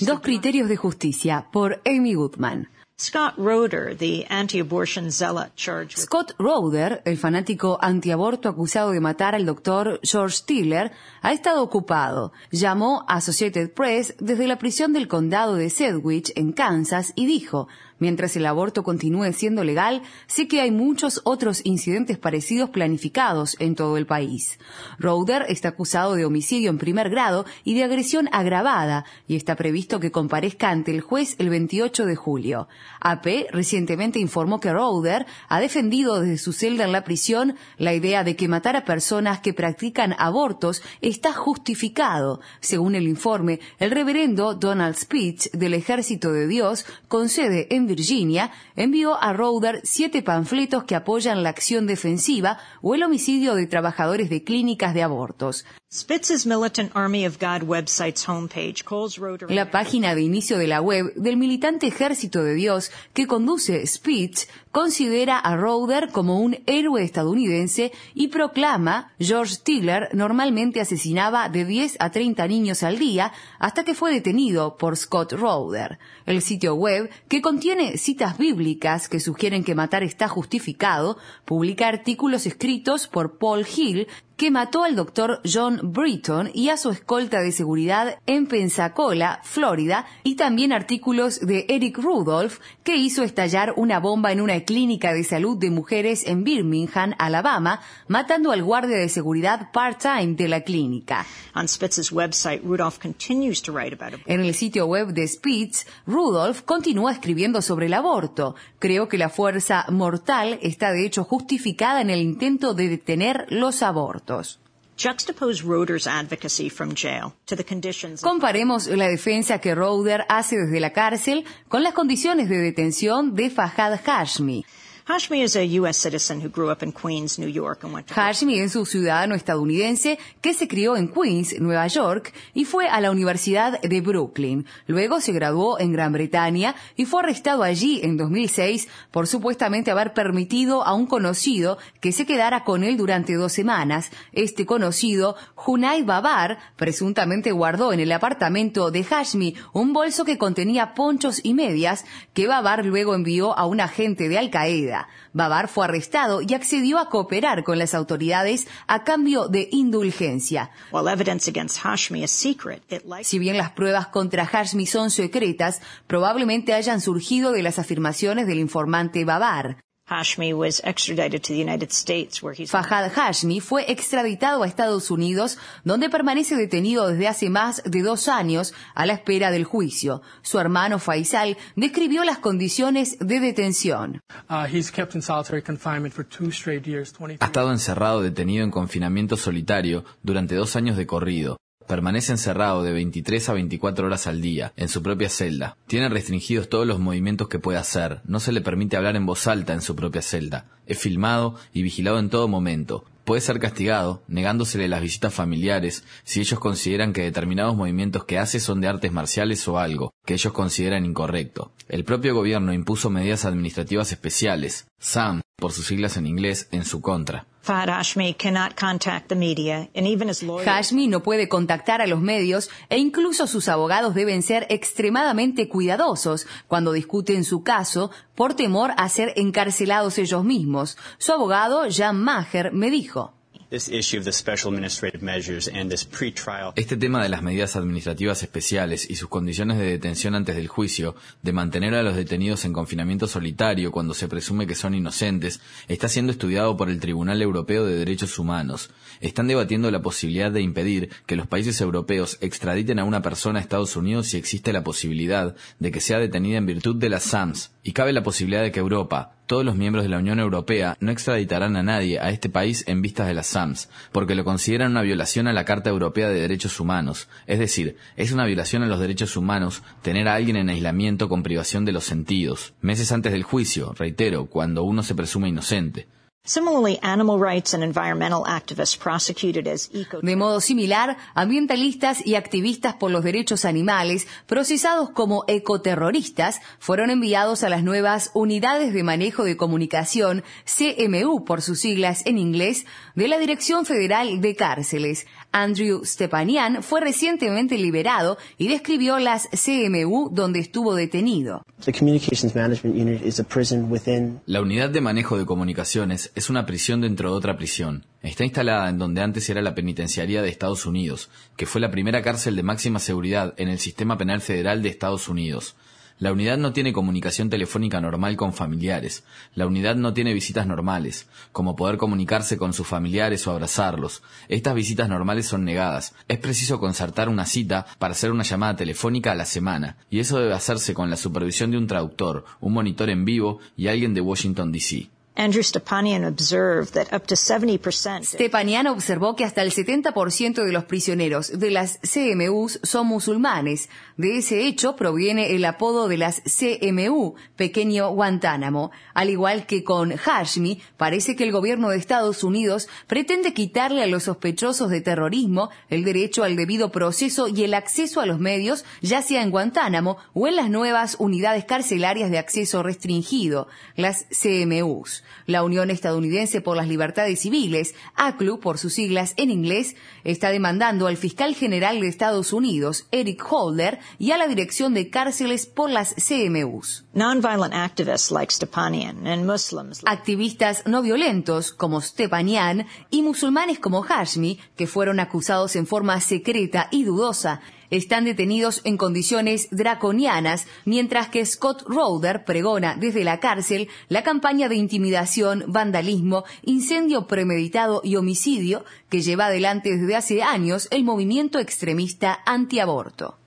Dos criterios de justicia por Amy Goodman. Scott Roeder, the anti-abortion zealot charged with Scott Roeder, el fanático antiaborto acusado de matar al doctor George Tiller, ha estado ocupado. Llamó a Associated Press desde la prisión del condado de Sedgwick, en Kansas, y dijo, Mientras el aborto continúe siendo legal, sé que hay muchos otros incidentes parecidos planificados en todo el país. Roeder está acusado de homicidio en primer grado y de agresión agravada y está previsto que comparezca ante el juez el 28 de julio. AP recientemente informó que Roeder ha defendido desde su celda en la prisión la idea de que matar a personas que practican abortos está justificado. Según el informe, el reverendo Donald Speech del Ejército de Dios concede en Virginia, envió a Roeder siete panfletos que apoyan la acción defensiva o el homicidio de trabajadores de clínicas de abortos. La página de inicio de la web del militante Ejército de Dios que conduce Spitz considera a Roeder como un héroe estadounidense y proclama George Tiller normalmente asesinaba de 10 a 30 niños al día hasta que fue detenido por Scott Roeder. El sitio web, que contiene citas bíblicas que sugieren que matar está justificado, publica artículos escritos por Paul Hill que mató al doctor John Britton y a su escolta de seguridad en Pensacola, Florida, y también artículos de Eric Rudolph, que hizo estallar una bomba en una clínica de salud de mujeres en Birmingham, Alabama, matando al guardia de seguridad part-time de la clínica. on Spitz's website. Rudolph continues to write about it. En el sitio web de Spitz, Rudolph continúa escribiendo sobre el aborto. Creo que la fuerza mortal está de hecho justificada en el intento de detener los abortos. Juxtapose Roeder's advocacy from jail to the conditions of Comparemos la defensa que Roeder hace desde la cárcel con las condiciones de detención de Fahad Hashmi. Hashmi is a U.S. citizen who grew up in Queens, New York, and went to Hashmi es un ciudadano estadounidense que se crió en Queens, Nueva York, y fue a la Universidad de Brooklyn. Luego se graduó en Gran Bretaña y fue arrestado allí en 2006 por supuestamente haber permitido a un conocido que se quedara con él durante dos semanas. Este conocido, Junai Babar, presuntamente guardó en el apartamento de Hashmi un bolso que contenía ponchos y medias que Babar luego envió a un agente de Al Qaeda. Babar fue arrestado y accedió a cooperar con las autoridades a cambio de indulgencia. Si bien las pruebas contra Hashmi son secretas, probablemente hayan surgido de las afirmaciones del informante Babar. Hashmi was extradited to the United States, where he's Fahad Hashmi fue extraditado a Estados Unidos, donde permanece detenido desde hace más de dos años a la espera del juicio. Su hermano Faisal describió las condiciones de detención. He's kept in solitary confinement for two straight years, 23 Ha estado encerrado detenido en confinamiento solitario durante dos años de corrido. Permanece encerrado de 23 a 24 horas al día, en su propia celda. Tiene restringidos todos los movimientos que puede hacer. No se le permite hablar en voz alta en su propia celda. Es filmado y vigilado en todo momento. Puede ser castigado, negándosele las visitas familiares, si ellos consideran que determinados movimientos que hace son de artes marciales o algo, que ellos consideran incorrecto. El propio gobierno impuso medidas administrativas especiales, SAM, por sus siglas en inglés, en su contra. Fahad Hashmi cannot contact the media, and even his lawyer. Hashmi no puede contactar a los medios e incluso sus abogados deben ser extremadamente cuidadosos cuando discuten su caso por temor a ser encarcelados ellos mismos. Su abogado, Jan Maher, me dijo. Este tema de las medidas administrativas especiales y sus condiciones de detención antes del juicio, de mantener a los detenidos en confinamiento solitario cuando se presume que son inocentes, está siendo estudiado por el Tribunal Europeo de Derechos Humanos. Están debatiendo la posibilidad de impedir que los países europeos extraditen a una persona a Estados Unidos si existe la posibilidad de que sea detenida en virtud de las SAMS, y cabe la posibilidad de que Europa, todos los miembros de la Unión Europea, no extraditarán a nadie a este país en vistas de las SAMS, porque lo consideran una violación a la Carta Europea de Derechos Humanos. Es decir, es una violación a los derechos humanos tener a alguien en aislamiento con privación de los sentidos. Meses antes del juicio, reitero, cuando uno se presume inocente. De modo similar, ambientalistas y activistas por los derechos animales, procesados como ecoterroristas, fueron enviados a las nuevas Unidades de Manejo de Comunicación, CMU por sus siglas en inglés, de la Dirección Federal de Cárceles. Andrew Stepanian fue recientemente liberado y describió las CMU donde estuvo detenido. La unidad de manejo de comunicaciones es una prisión dentro de otra prisión. Está instalada en donde antes era la penitenciaría de Estados Unidos, que fue la primera cárcel de máxima seguridad en el sistema penal federal de Estados Unidos. La unidad no tiene comunicación telefónica normal con familiares. La unidad no tiene visitas normales, como poder comunicarse con sus familiares o abrazarlos. Estas visitas normales son negadas. Es preciso concertar una cita para hacer una llamada telefónica a la semana, y eso debe hacerse con la supervisión de un traductor, un monitor en vivo y alguien de Washington, D.C. Andrew Stepanian observed that up to 70% Stepanian observó que hasta el 70% de los prisioneros de las CMUs son musulmanes. De ese hecho proviene el apodo de las CMU, Pequeño Guantánamo. Al igual que con Hashmi, parece que el gobierno de Estados Unidos pretende quitarle a los sospechosos de terrorismo el derecho al debido proceso y el acceso a los medios, ya sea en Guantánamo o en las nuevas unidades carcelarias de acceso restringido, las CMUs. La Unión Estadounidense por las Libertades Civiles, ACLU por sus siglas en inglés, está demandando al fiscal general de Estados Unidos, Eric Holder, y a la Dirección de Cárceles por las CMUs. Activistas no violentos como Stepanian y musulmanes como Hashmi, que fueron acusados en forma secreta y dudosa están detenidos en condiciones draconianas, mientras que Scott Roder pregona desde la cárcel la campaña de intimidación, vandalismo, incendio premeditado y homicidio que lleva adelante desde hace años el movimiento extremista antiaborto.